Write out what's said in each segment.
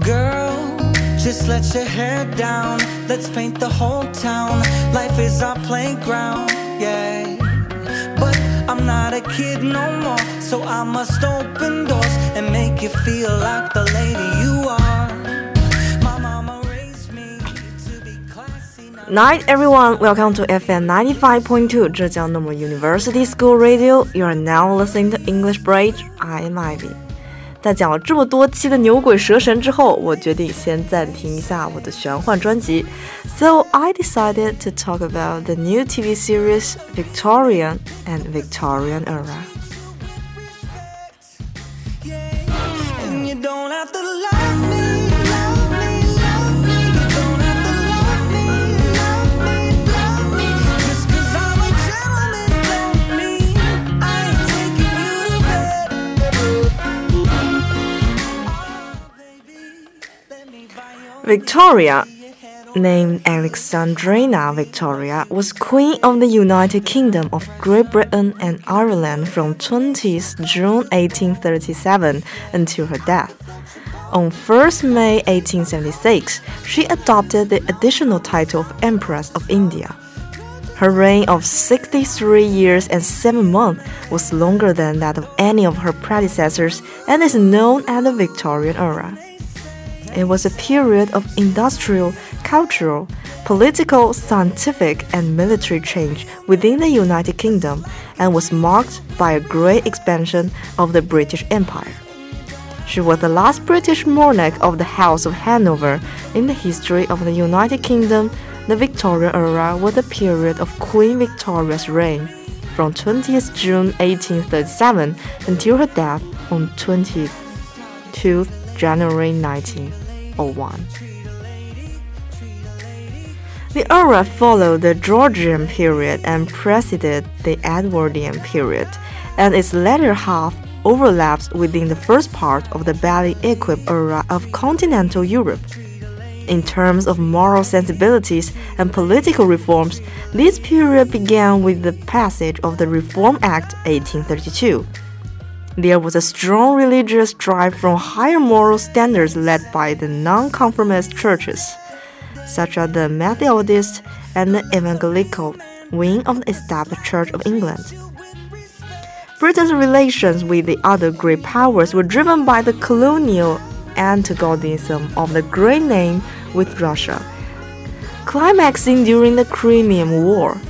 Girl, just let your hair down. Let's paint the whole town. Life is our playground, yeah. But I'm not a kid no more, so I must open doors and make you feel like the lady you are. My mama raised me to be classy. Night, everyone. Welcome to FM 95.2 Zhejiang Normal University School Radio. You are now listening to English Bridge. I am Ivy. 在讲了这么多期的牛鬼蛇神之后，我决定先暂停一下我的玄幻专辑。So I decided to talk about the new TV series Victorian and Victorian era. Victoria, named Alexandrina Victoria, was Queen of the United Kingdom of Great Britain and Ireland from 20th June 1837 until her death. On 1st May 1876, she adopted the additional title of Empress of India. Her reign of 63 years and 7 months was longer than that of any of her predecessors and is known as the Victorian era. It was a period of industrial, cultural, political, scientific, and military change within the United Kingdom and was marked by a great expansion of the British Empire. She was the last British monarch of the House of Hanover in the history of the United Kingdom. The Victorian era was the period of Queen Victoria's reign from 20th June 1837 until her death on 22 January 1901. The era followed the Georgian period and preceded the Edwardian period, and its latter half overlaps within the first part of the Belle Époque era of continental Europe. In terms of moral sensibilities and political reforms, this period began with the passage of the Reform Act 1832. There was a strong religious drive from higher moral standards led by the nonconformist churches, such as the Methodist and the Evangelical wing of the established Church of England. Britain's relations with the other great powers were driven by the colonial antagonism of the Great Game with Russia, climaxing during the Crimean War.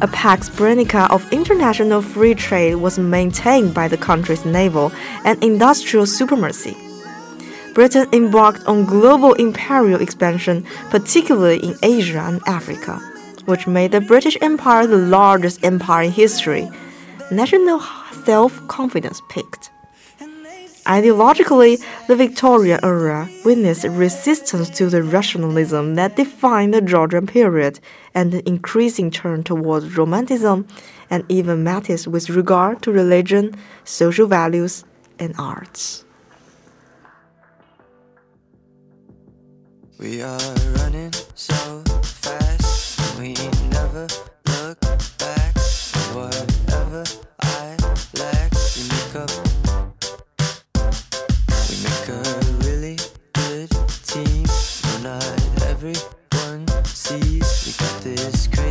A pax britannica of international free trade was maintained by the country's naval and industrial supremacy. Britain embarked on global imperial expansion, particularly in Asia and Africa, which made the British Empire the largest empire in history. National self confidence peaked. Ideologically, the Victorian era witnessed resistance to the rationalism that defined the Georgian period and an increasing turn towards romanticism and even mysticism with regard to religion, social values, and arts. We are running so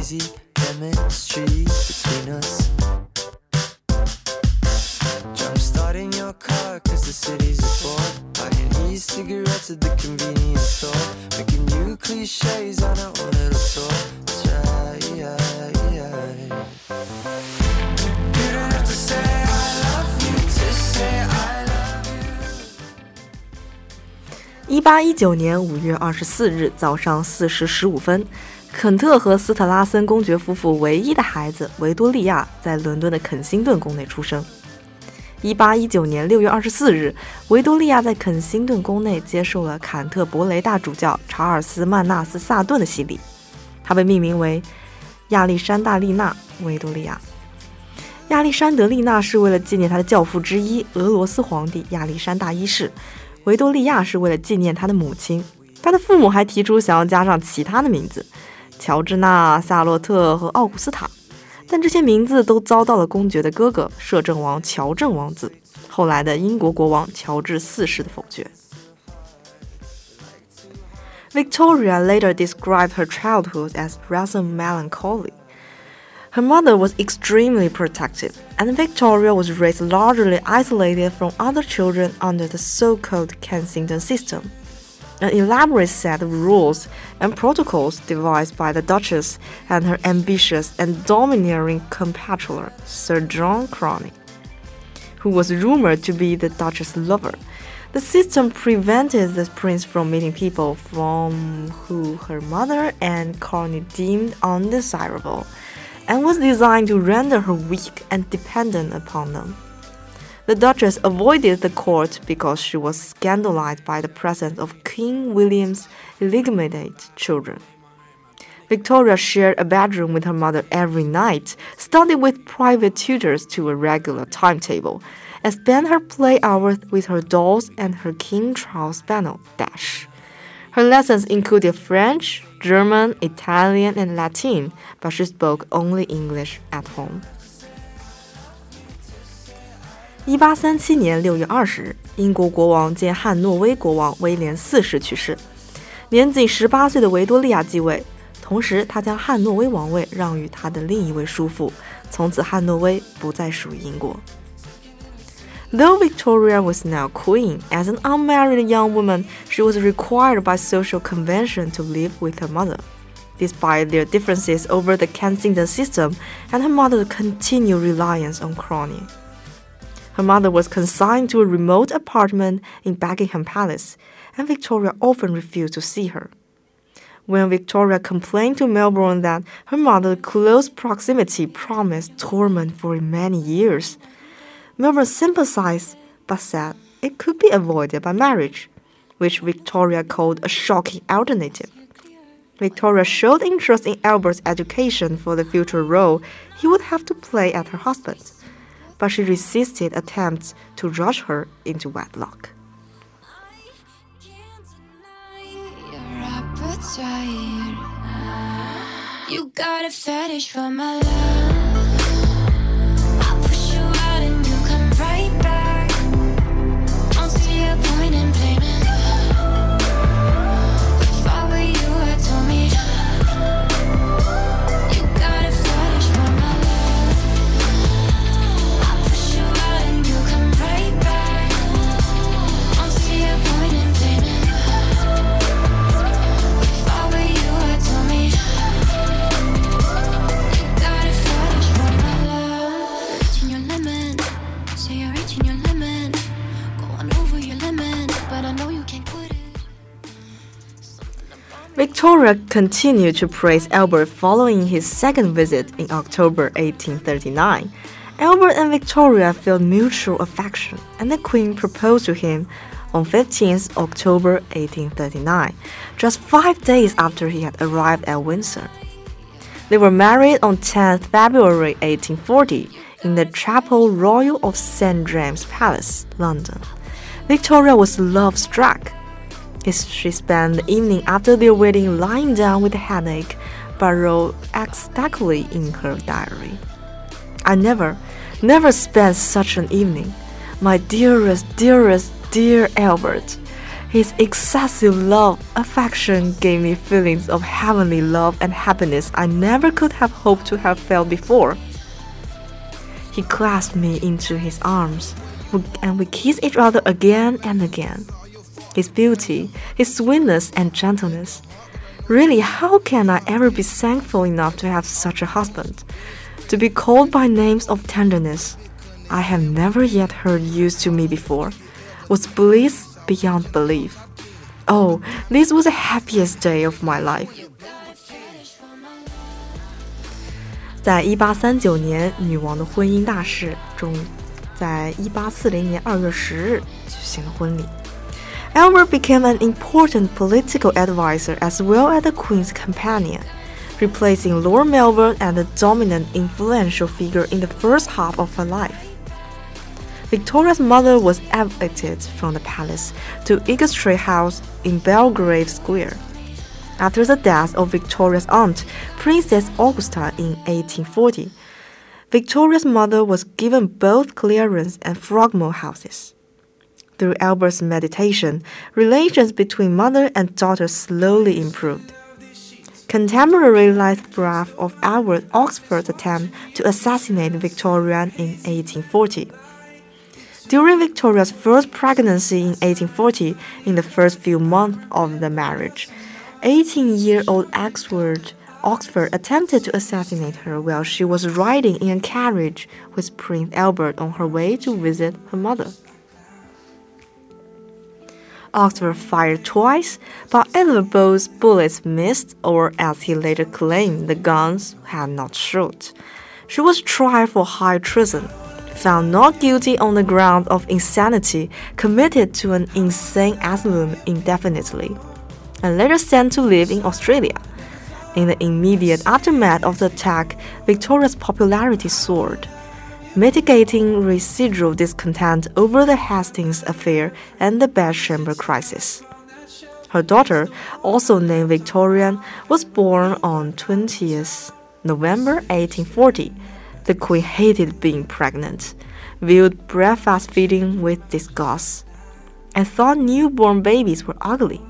crazy chemistry between us. Jump starting your car cause the city's a bore Buying e-cigarettes at the convenience store Making new cliches on our own little tour i try i love You to say I love you to say I love you 一八一九年五月二十四日早上四时十五分，肯特和斯特拉森公爵夫妇唯一的孩子维多利亚在伦敦的肯辛顿宫内出生。一八一九年六月二十四日，维多利亚在肯辛顿宫内接受了坎特伯雷大主教查尔斯曼纳斯萨顿的洗礼，她被命名为亚历山大丽娜·维多利亚。亚历山德丽娜是为了纪念她的教父之一俄罗斯皇帝亚历山大一世，维多利亚是为了纪念她的母亲。她的父母还提出想要加上其他的名字，乔治娜、夏洛特和奥古斯塔。但这些名字都遭到了公爵的哥哥摄政王乔正王子，后来的英国国王乔治四世的否决。 Victoria later described her childhood as rather melancholy. Her mother was extremely protective, and Victoria was raised largely isolated from other children under the so called Kensington system. An elaborate set of rules and protocols devised by the Duchess and her ambitious and domineering compatriot, Sir John Conroy, who was rumored to be the Duchess' lover. The system prevented the prince from meeting people from who her mother and Conroy deemed undesirable and was designed to render her weak and dependent upon them. The Duchess avoided the court because she was scandalized by the presence of King William's illegitimate children. Victoria shared a bedroom with her mother every night, studied with private tutors to a regular timetable, and spent her play hours with her dolls and her King Charles Spaniel, Dash. Her lessons included French, German, Italian, and Latin, but she spoke only English at home. 一八三七年六月二十日，英国国王兼汉诺威国王威廉四世去世，年仅十八岁的维多利亚继位，同时他将汉诺威王位让与他的另一位叔父，从此汉诺威不再属于英国。Though Victoria was now queen, as an unmarried young woman, she was required by social convention to live with her mother. Despite their differences over the Kensington system and her mother's continued reliance on Conroy. Her mother was consigned to a remote apartment in Buckingham Palace, and Victoria often refused to see her. When Victoria complained to Melbourne that her mother's close proximity promised torment for many years, Melbourne sympathized but said it could be avoided by marriage, which Victoria called a shocking alternative. Victoria showed interest in Albert's education for the future role he would have to play at her husband's, but she resisted attempts to rush her into wedlock. You got a fetish for my love. Victoria continued to praise Albert following his second visit in October 1839. Albert and Victoria felt mutual affection, and the Queen proposed to him on 15th October 1839, just five days after he had arrived at Windsor. They were married on 10th February 1840 in the Chapel Royal of St James Palace, London. Victoria was love struck. She spent the evening after their wedding lying down with a headache, but wrote ecstatically in her diary. I never, never spent such an evening. My dearest, dearest, dear Albert. His excessive love, affection gave me feelings of heavenly love and happiness I never could have hoped to have felt before. He clasped me into his arms, and we kissed each other again and again His beauty, his sweetness and gentleness. Really, how can I ever be thankful enough to have such a husband? To be called by names of tenderness I have never yet heard used to me before, was bliss beyond belief. Oh, this was the happiest day of my life. 在一八三九年，女王的婚姻大事终于在一八四零年二月十日举行了婚礼。 Albert became an important political advisor as well as the Queen's companion, replacing Lord Melbourne as the dominant influential figure in the first half of her life. Victoria's mother was evicted from the palace to Ingestre House in Belgrave Square. After the death of Victoria's aunt, Princess Augusta, in 1840, Victoria's mother was given both Clarence and Frogmore houses. Through Albert's meditation, relations between mother and daughter slowly improved. Contemporary lithograph of Albert Oxford's attempt to assassinate Victoria in 1840. During Victoria's first pregnancy in 1840, in the first few months of the marriage, 18-year-old Oxford Oxford attempted to assassinate her while she was riding in a carriage with Prince Albert on her way to visit her mother. Oxford fired twice, but either both bullets missed, or as he later claimed, the guns had not shot. She was tried for high treason, found not guilty on the ground of insanity, committed to an insane asylum indefinitely, and later sent to live in Australia. In the immediate aftermath of the attack, Victoria's popularity soared mitigating residual discontent over the Hastings affair and the bedchamber crisis. Her daughter, also named Victoria, was born on 20th November 1840. The Queen hated being pregnant, viewed breakfast feeding with disgust, and thought newborn babies were ugly.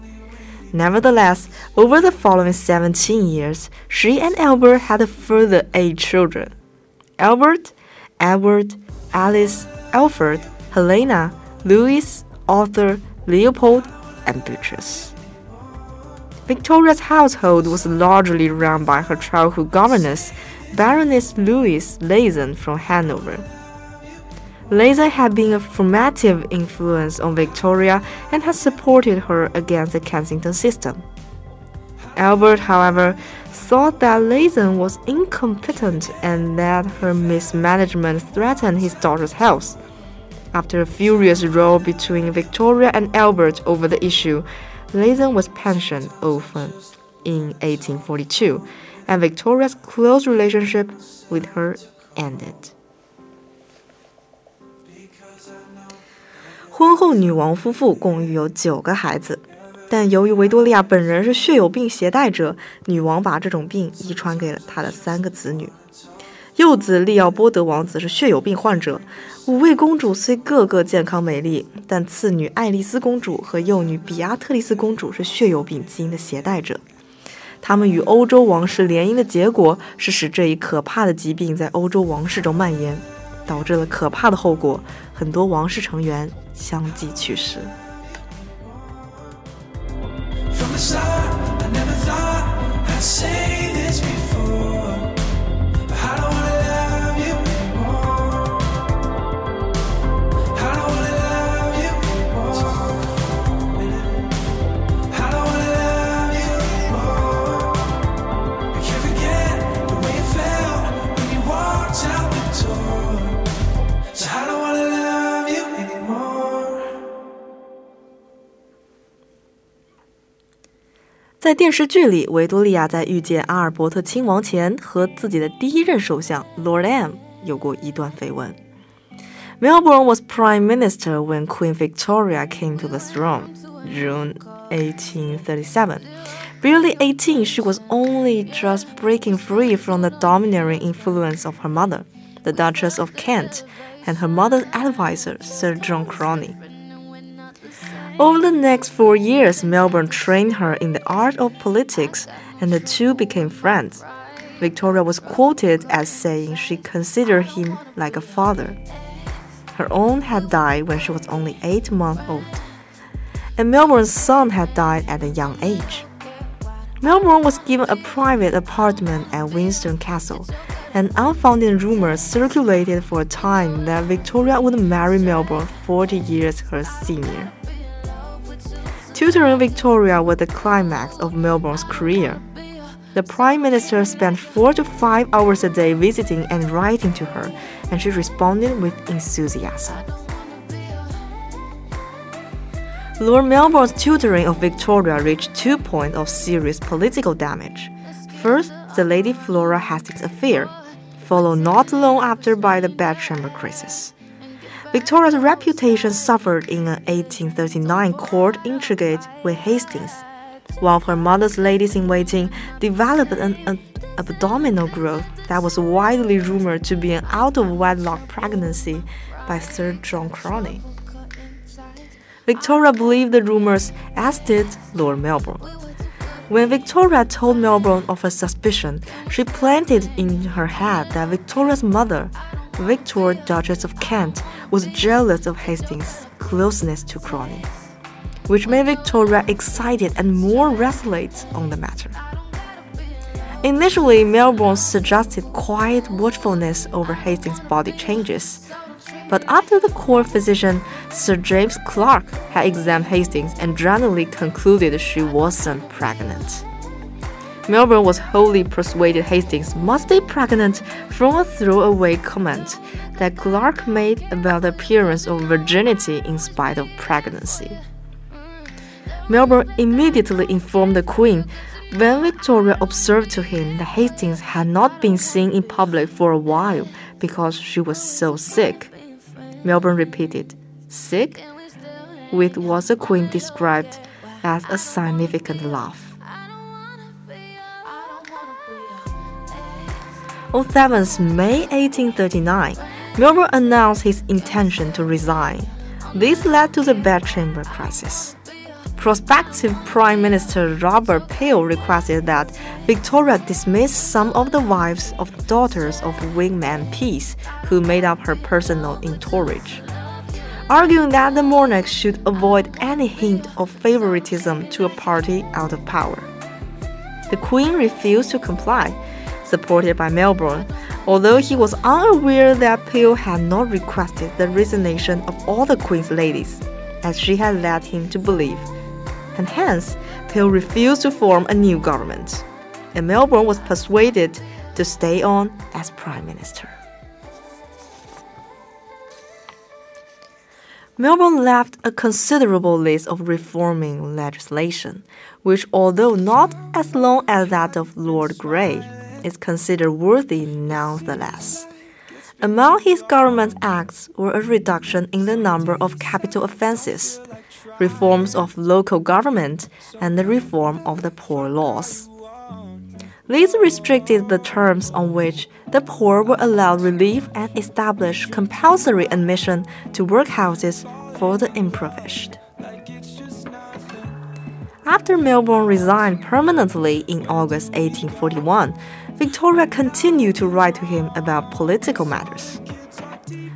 Nevertheless, over the following 17 years, she and Albert had a further eight children. Albert, Edward, Alice, Alfred, Helena, Louis, Arthur, Leopold, and Beatrice. Victoria's household was largely run by her childhood governess, Baroness Louise Lehzen from Hanover. Lehzen had been a formative influence on Victoria and had supported her against the Kensington system. Albert, however, thought that Lehzen was incompetent and that her mismanagement threatened his daughter's health. After a furious row between Victoria and Albert over the issue, Lehzen was pensioned off in 1842, and Victoria's close relationship with her ended. 婚后女王夫妇共育有九个孩子。但由于维多利亚本人是血友病携带者，女王把这种病遗传给了她的三个子女。幼子利奥波德王子是血友病患者，五位公主虽个个健康美丽，但次女爱丽丝公主和幼女比亚特丽斯公主是血友病基因的携带者。他们与欧洲王室联姻的结果是使这一可怕的疾病在欧洲王室中蔓延，导致了可怕的后果，很多王室成员相继去世。Start, I never thought I'd say 在电视剧里，维多利亚在遇见阿尔伯特亲王前，和自己的第一任首相 Lord M 有过一段绯闻。Melbourne was prime minister when Queen Victoria came to the throne, June 1837. Barely 18, she was only just breaking free from the domineering influence of her mother, the Duchess of Kent, and her mother's advisor, Sir John Conroy. Over the next four years, Melbourne trained her in the art of politics, and the two became friends. Victoria was quoted as saying she considered him like a father. Her own had died when she was only eight months old, and Melbourne's son had died at a young age. Melbourne was given a private apartment at Windsor Castle, and unfounded rumors circulated for a time that Victoria would marry Melbourne 40 years her senior. Tutoring Victoria was the climax of Melbourne's career. The Prime Minister spent four to five hours a day visiting and writing to her, and she responded with enthusiasm. Lord Melbourne's tutoring of Victoria reached two points of serious political damage. First, the Lady Flora Hastings affair, followed not long after by the bedchamber crisis. Victoria's reputation suffered in an 1839 court intrigue with Hastings. while her mother's ladies in waiting developed an, an abdominal growth that was widely rumored to be an out of wedlock pregnancy by Sir John Conroy. Victoria believed the rumors, as did Lord Melbourne. When Victoria told Melbourne of her suspicion, she planted in her head that Victoria's mother, Victoria, Duchess of Kent, was jealous of Hastings' closeness to Conroy, which made Victoria excited and more resolute on the matter. Initially, Melbourne suggested quiet watchfulness over Hastings' body changes. But after the court physician, Sir James Clark, had examined Hastings and generally concluded she wasn't pregnant. Melbourne was wholly persuaded Hastings must be pregnant from a throwaway comment that Clark made about the appearance of virginity in spite of pregnancy. Melbourne immediately informed the Queen when Victoria observed to him that Hastings had not been seen in public for a while because she was so sick. Melbourne repeated, sick? With what the Queen described as a significant laugh. On 7th May 1839, Melbourne announced his intention to resign. This led to the bedchamber crisis. Prospective Prime Minister Robert Peel requested that Victoria dismiss some of the wives of daughters of wingman Peace who made up her personal entourage, arguing that the monarch should avoid any hint of favoritism to a party out of power. The Queen refused to comply, supported by Melbourne, although he was unaware that Peel had not requested the resignation of all the Queen's ladies, as she had led him to believe and hence Peel refused to form a new government, and Melbourne was persuaded to stay on as Prime Minister. Melbourne left a considerable list of reforming legislation, which, although not as long as that of Lord Grey, is considered worthy nonetheless. Among his government acts were a reduction in the number of capital offences, reforms of local government, and the reform of the poor laws. These restricted the terms on which the poor were allowed relief and established compulsory admission to workhouses for the impoverished. After Melbourne resigned permanently in August 1841, Victoria continued to write to him about political matters.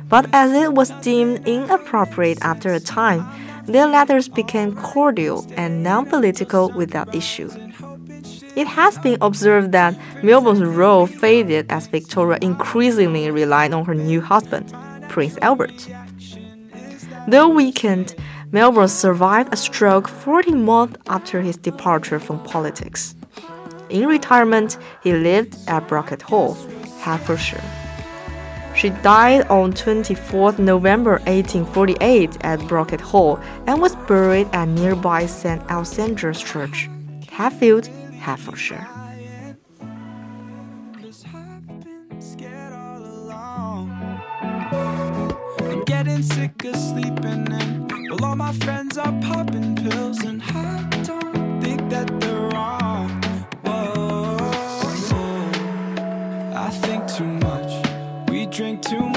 But as it was deemed inappropriate after a time, their letters became cordial and non political without issue. It has been observed that Melbourne's role faded as Victoria increasingly relied on her new husband, Prince Albert. Though weakened, Melbourne survived a stroke 40 months after his departure from politics. In retirement, he lived at Brocket Hall, Hertfordshire. She died on 24 November 1848 at Brocket Hall and was buried at nearby St. Alexander's Church, Hatfield, Hertfordshire. Getting sick of sleeping in. Well, all my friends are popping pills, and I don't think that they're wrong. Drink too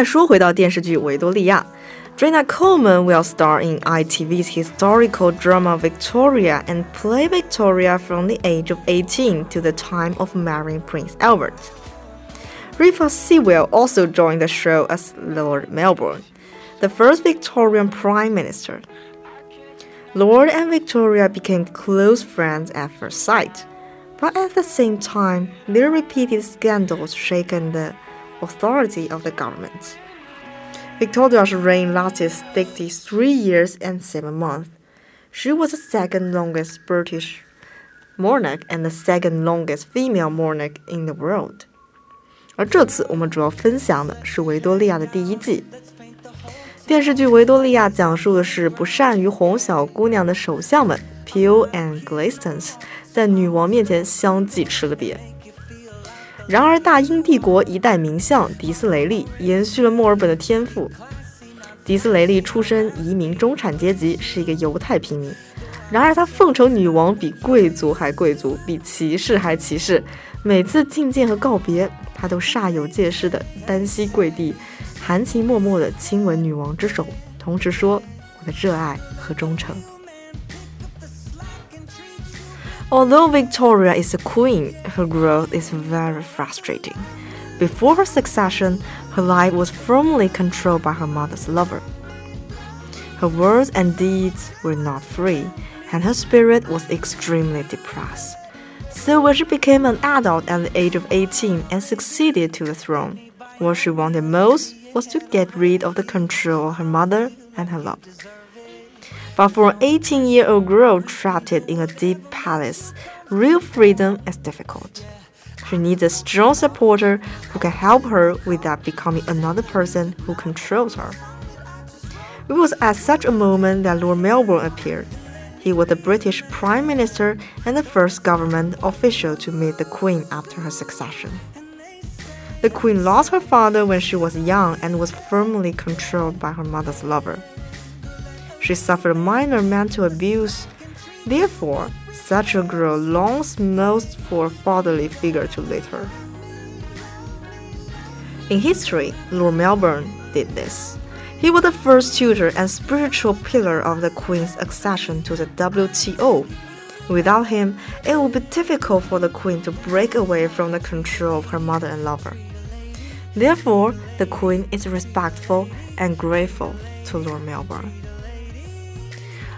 再说回到电视剧《维多利亚》，Jenna Coleman will star in ITV's historical drama Victoria and play Victoria from the age of 18 to the time of marrying Prince Albert. Rufus Sewell also joined the show as Lord Melbourne, the first Victorian Prime Minister. Lord and Victoria became close friends at first sight, but at the same time, their repeated scandals shaken the authority of the government. Victoria's reign lasted 63 years and 7 months. She was the second longest British monarch and the second longest female monarch in the world. 而这次我们主要分享的是《维多利亚》的第一季。电视剧《维多利亚》讲述的是不善于哄小姑娘的首相们 Peel and Gladstones 在女王面前相继吃了瘪。然而，大英帝国一代名相迪斯雷利延续了墨尔本的天赋。迪斯雷利出身移民中产阶级，是一个犹太平民。然而，他奉承女王比贵族还贵族，比骑士还骑士。每次觐见和告别，他都煞有介事的单膝跪地，含情脉脉地亲吻女王之手，同时说：“我的热爱和忠诚。” Although Victoria is a queen, her growth is very frustrating. Before her succession, her life was firmly controlled by her mother's lover. Her words and deeds were not free, and her spirit was extremely depressed. So, when she became an adult at the age of 18 and succeeded to the throne, what she wanted most was to get rid of the control of her mother and her love. But for an 18 year old girl trapped in a deep palace, real freedom is difficult. She needs a strong supporter who can help her without becoming another person who controls her. It was at such a moment that Lord Melbourne appeared. He was the British Prime Minister and the first government official to meet the Queen after her succession. The Queen lost her father when she was young and was firmly controlled by her mother's lover. She suffered minor mental abuse. Therefore, such a girl longs most for a fatherly figure to lead her. In history, Lord Melbourne did this. He was the first tutor and spiritual pillar of the Queen's accession to the WTO. Without him, it would be difficult for the Queen to break away from the control of her mother and lover. Therefore, the Queen is respectful and grateful to Lord Melbourne.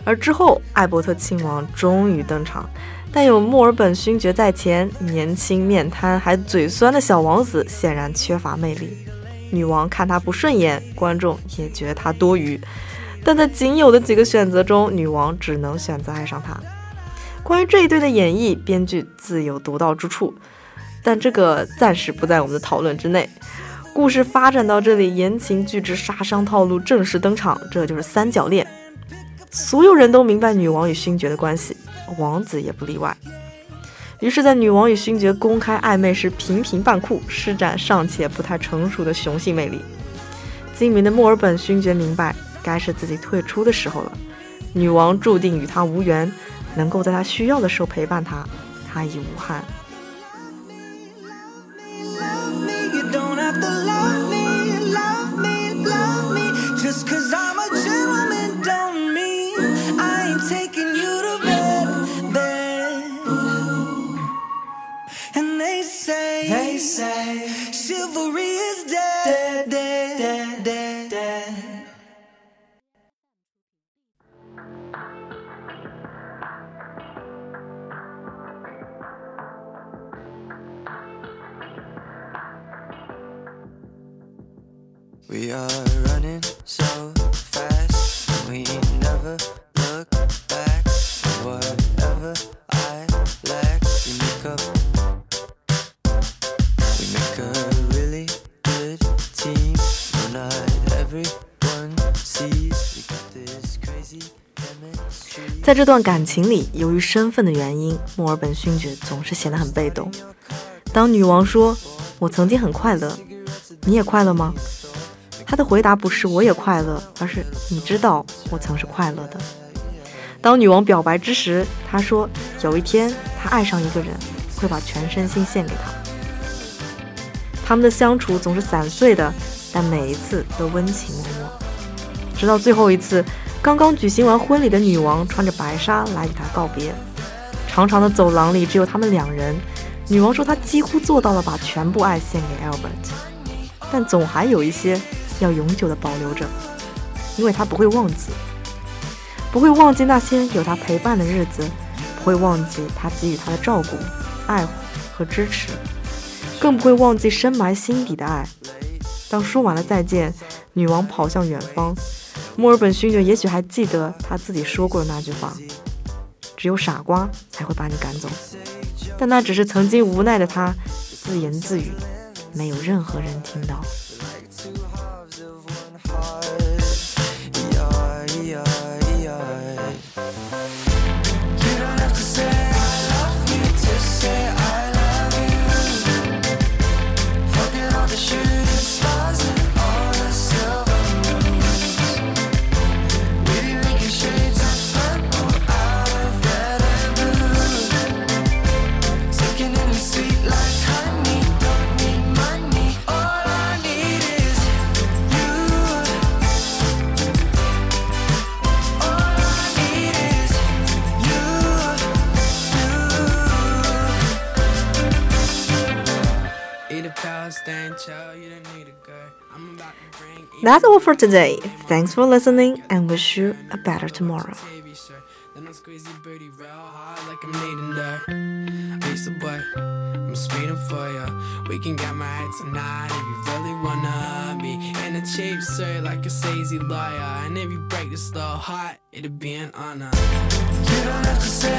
而之后，艾伯特亲王终于登场，但有墨尔本勋爵在前，年轻面瘫还嘴酸的小王子显然缺乏魅力。女王看他不顺眼，观众也觉得他多余。但在仅有的几个选择中，女王只能选择爱上他。关于这一对的演绎，编剧自有独到之处，但这个暂时不在我们的讨论之内。故事发展到这里，言情剧之杀伤套路正式登场，这就是三角恋。所有人都明白女王与勋爵的关系，王子也不例外。于是，在女王与勋爵公开暧昧时，频频扮酷，施展尚且不太成熟的雄性魅力。精明的墨尔本勋爵明白，该是自己退出的时候了。女王注定与他无缘，能够在他需要的时候陪伴他，他已无憾。在这段感情里，由于身份的原因，墨尔本勋爵总是显得很被动。当女王说“我曾经很快乐，你也快乐吗？”他的回答不是“我也快乐”，而是“你知道我曾是快乐的”。当女王表白之时，他说有一天他爱上一个人，会把全身心献给他。他们的相处总是散碎的，但每一次都温情脉脉。直到最后一次，刚刚举行完婚礼的女王穿着白纱来与他告别。长长的走廊里只有他们两人。女王说她几乎做到了把全部爱献给 Albert，但总还有一些要永久的保留着，因为他不会忘记，不会忘记那些有他陪伴的日子，不会忘记他给予她的照顾、爱护和支持，更不会忘记深埋心底的爱。当说完了再见，女王跑向远方。墨尔本勋爵也许还记得他自己说过的那句话：“只有傻瓜才会把你赶走。”但那只是曾经无奈的他自言自语，没有任何人听到。That's all for today. Thanks for listening and wish you a better tomorrow. Then I real hard like I'm needing dirt. I'm speeding for ya. We can get tonight if you really wanna be in a cheap suit like a lawyer. And if you break this heart, it'll be an honor. You don't have to say.